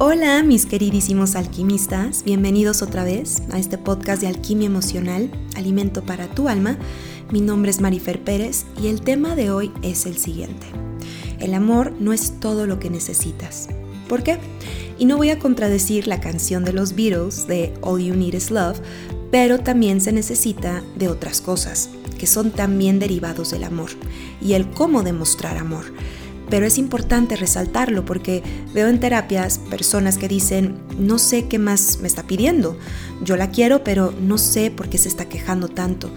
Hola mis queridísimos alquimistas, bienvenidos otra vez a este podcast de alquimia emocional, alimento para tu alma. Mi nombre es Marifer Pérez y el tema de hoy es el siguiente. El amor no es todo lo que necesitas. ¿Por qué? Y no voy a contradecir la canción de los Beatles de All You Need Is Love, pero también se necesita de otras cosas, que son también derivados del amor, y el cómo demostrar amor pero es importante resaltarlo porque veo en terapias personas que dicen, no sé qué más me está pidiendo, yo la quiero, pero no sé por qué se está quejando tanto.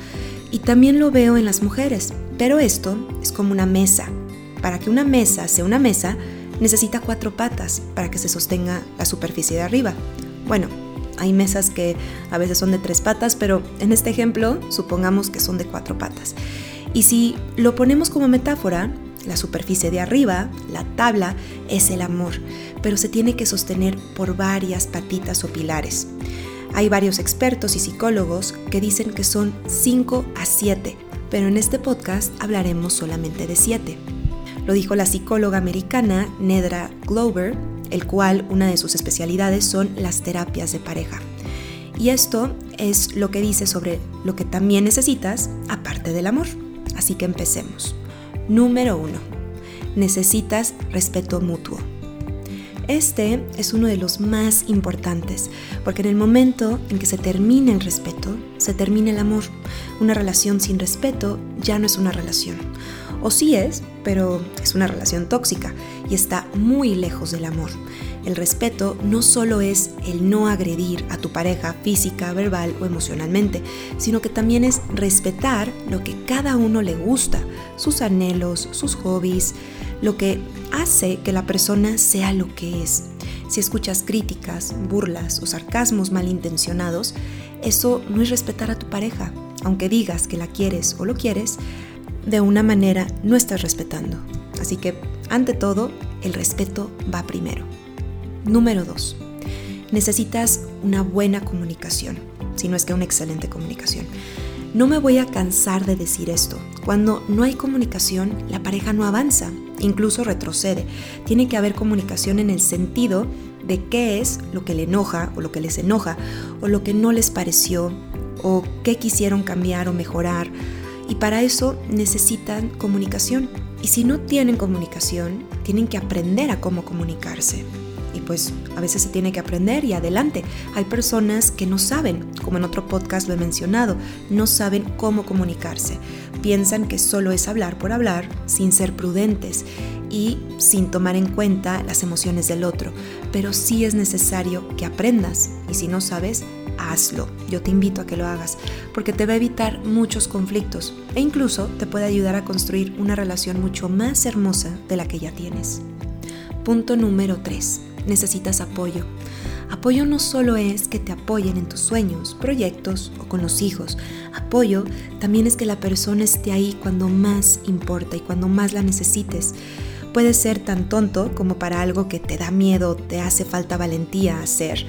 Y también lo veo en las mujeres, pero esto es como una mesa. Para que una mesa sea una mesa, necesita cuatro patas para que se sostenga la superficie de arriba. Bueno, hay mesas que a veces son de tres patas, pero en este ejemplo supongamos que son de cuatro patas. Y si lo ponemos como metáfora, la superficie de arriba, la tabla, es el amor, pero se tiene que sostener por varias patitas o pilares. Hay varios expertos y psicólogos que dicen que son 5 a 7, pero en este podcast hablaremos solamente de 7. Lo dijo la psicóloga americana Nedra Glover, el cual una de sus especialidades son las terapias de pareja. Y esto es lo que dice sobre lo que también necesitas aparte del amor. Así que empecemos. Número 1. Necesitas respeto mutuo. Este es uno de los más importantes, porque en el momento en que se termina el respeto, se termina el amor. Una relación sin respeto ya no es una relación. O sí es, pero es una relación tóxica y está muy lejos del amor. El respeto no solo es el no agredir a tu pareja física, verbal o emocionalmente, sino que también es respetar lo que cada uno le gusta, sus anhelos, sus hobbies, lo que hace que la persona sea lo que es. Si escuchas críticas, burlas o sarcasmos malintencionados, eso no es respetar a tu pareja. Aunque digas que la quieres o lo quieres, de una manera no estás respetando. Así que, ante todo, el respeto va primero. Número 2. Necesitas una buena comunicación, si no es que una excelente comunicación. No me voy a cansar de decir esto. Cuando no hay comunicación, la pareja no avanza, incluso retrocede. Tiene que haber comunicación en el sentido de qué es lo que le enoja o lo que les enoja o lo que no les pareció o qué quisieron cambiar o mejorar. Y para eso necesitan comunicación. Y si no tienen comunicación, tienen que aprender a cómo comunicarse pues a veces se tiene que aprender y adelante. Hay personas que no saben, como en otro podcast lo he mencionado, no saben cómo comunicarse. Piensan que solo es hablar por hablar sin ser prudentes y sin tomar en cuenta las emociones del otro. Pero sí es necesario que aprendas y si no sabes, hazlo. Yo te invito a que lo hagas porque te va a evitar muchos conflictos e incluso te puede ayudar a construir una relación mucho más hermosa de la que ya tienes. Punto número 3 necesitas apoyo. Apoyo no solo es que te apoyen en tus sueños, proyectos o con los hijos. Apoyo también es que la persona esté ahí cuando más importa y cuando más la necesites. Puede ser tan tonto como para algo que te da miedo, te hace falta valentía hacer.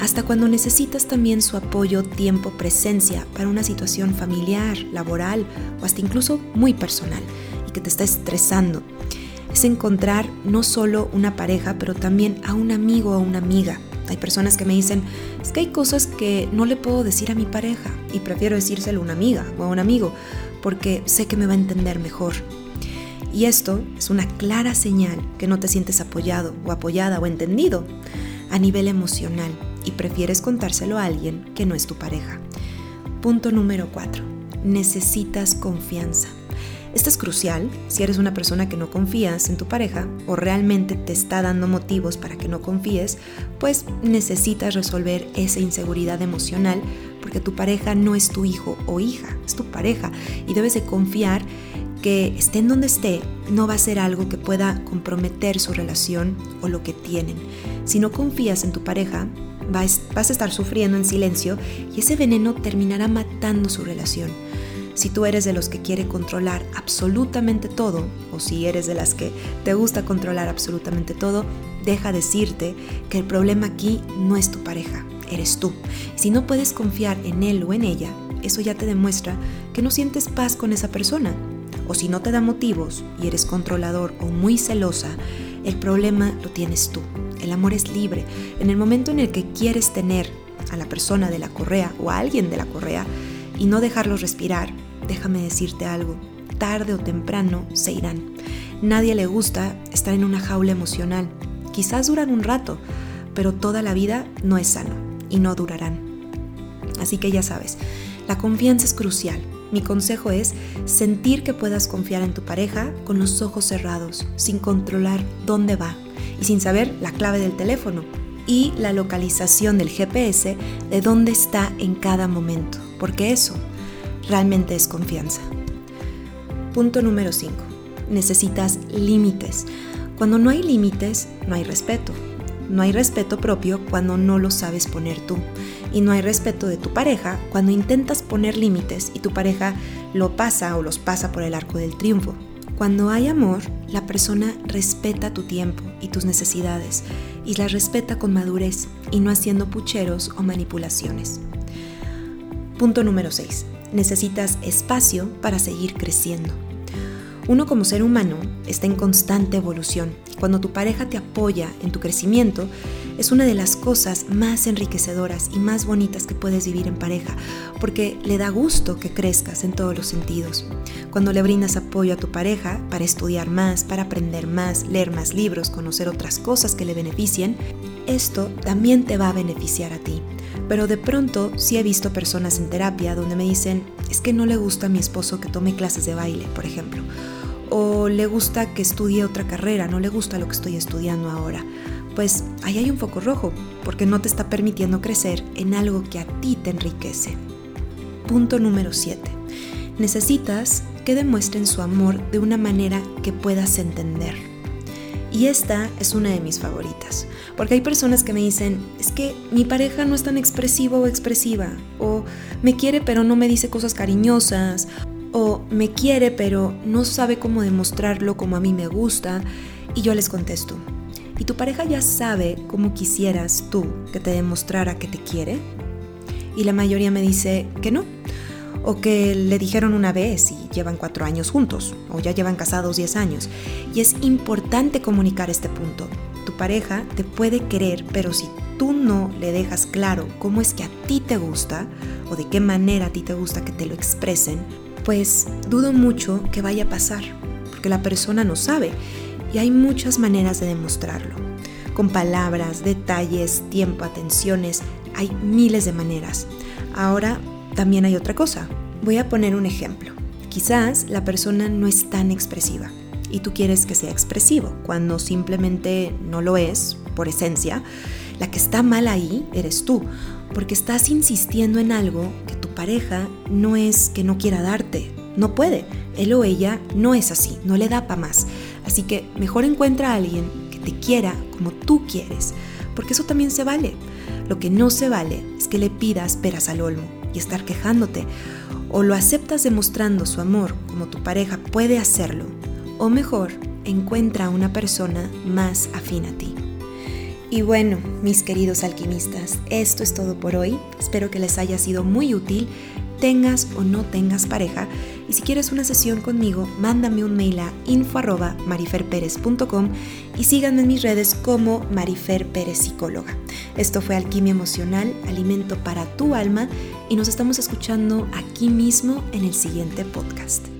Hasta cuando necesitas también su apoyo, tiempo, presencia para una situación familiar, laboral o hasta incluso muy personal y que te está estresando es encontrar no solo una pareja, pero también a un amigo o una amiga. Hay personas que me dicen, es que hay cosas que no le puedo decir a mi pareja y prefiero decírselo a una amiga o a un amigo porque sé que me va a entender mejor. Y esto es una clara señal que no te sientes apoyado o apoyada o entendido a nivel emocional y prefieres contárselo a alguien que no es tu pareja. Punto número 4. Necesitas confianza. Esto es crucial si eres una persona que no confías en tu pareja o realmente te está dando motivos para que no confíes, pues necesitas resolver esa inseguridad emocional porque tu pareja no es tu hijo o hija, es tu pareja y debes de confiar que esté en donde esté, no va a ser algo que pueda comprometer su relación o lo que tienen. Si no confías en tu pareja, vas, a estar sufriendo en silencio y ese veneno terminará matando su relación. Si tú eres de los que quiere controlar absolutamente todo, o si eres de las que te gusta controlar absolutamente todo, deja decirte que el problema aquí no es tu pareja, eres tú. Si no puedes confiar en él o en ella, eso ya te demuestra que no sientes paz con esa persona. O si no te da motivos y eres controlador o muy celosa, el problema lo tienes tú, el amor es libre. En el momento en el que quieres tener a la persona de la correa o a alguien de la correa y no dejarlos respirar, déjame decirte algo, tarde o temprano se irán. Nadie le gusta estar en una jaula emocional. Quizás duran un rato, pero toda la vida no es sano y no durarán. Así que ya sabes, la confianza es crucial. Mi consejo es sentir que puedas confiar en tu pareja con los ojos cerrados, sin controlar dónde va y sin saber la clave del teléfono y la localización del GPS de dónde está en cada momento, porque eso realmente es confianza. Punto número 5. Necesitas límites. Cuando no hay límites, no hay respeto. No hay respeto propio cuando no lo sabes poner tú. Y no hay respeto de tu pareja cuando intentas poner límites y tu pareja lo pasa o los pasa por el arco del triunfo. Cuando hay amor, la persona respeta tu tiempo y tus necesidades y las respeta con madurez y no haciendo pucheros o manipulaciones. Punto número 6. Necesitas espacio para seguir creciendo. Uno como ser humano está en constante evolución. Cuando tu pareja te apoya en tu crecimiento, es una de las cosas más enriquecedoras y más bonitas que puedes vivir en pareja, porque le da gusto que crezcas en todos los sentidos. Cuando le brindas apoyo a tu pareja para estudiar más, para aprender más, leer más libros, conocer otras cosas que le beneficien, esto también te va a beneficiar a ti. Pero de pronto sí he visto personas en terapia donde me dicen, es que no le gusta a mi esposo que tome clases de baile, por ejemplo. O le gusta que estudie otra carrera, no le gusta lo que estoy estudiando ahora. Pues ahí hay un foco rojo, porque no te está permitiendo crecer en algo que a ti te enriquece. Punto número 7. Necesitas que demuestren su amor de una manera que puedas entender. Y esta es una de mis favoritas. Porque hay personas que me dicen, es que mi pareja no es tan expresivo o expresiva, o me quiere pero no me dice cosas cariñosas, o me quiere pero no sabe cómo demostrarlo como a mí me gusta, y yo les contesto, ¿y tu pareja ya sabe cómo quisieras tú que te demostrara que te quiere? Y la mayoría me dice que no, o que le dijeron una vez y llevan cuatro años juntos, o ya llevan casados diez años. Y es importante comunicar este punto, tu pareja te puede querer, pero si tú no le dejas claro cómo es que a ti te gusta o de qué manera a ti te gusta que te lo expresen, pues dudo mucho que vaya a pasar, porque la persona no sabe y hay muchas maneras de demostrarlo. Con palabras, detalles, tiempo, atenciones, hay miles de maneras. Ahora también hay otra cosa. Voy a poner un ejemplo. Quizás la persona no es tan expresiva y tú quieres que sea expresivo, cuando simplemente no lo es, por esencia, la que está mal ahí eres tú, porque estás insistiendo en algo que tu pareja no es que no quiera darte, no puede, él o ella no es así, no le da para más. Así que mejor encuentra a alguien que te quiera como tú quieres, porque eso también se vale. Lo que no se vale es que le pidas peras al olmo y estar quejándote, o lo aceptas demostrando su amor como tu pareja puede hacerlo, o mejor, encuentra a una persona más afín a ti. Y bueno, mis queridos alquimistas, esto es todo por hoy. Espero que les haya sido muy útil, tengas o no tengas pareja. Si quieres una sesión conmigo, mándame un mail a info.mariferperez.com y síganme en mis redes como Marifer Pérez Psicóloga. Esto fue Alquimia Emocional, alimento para tu alma, y nos estamos escuchando aquí mismo en el siguiente podcast.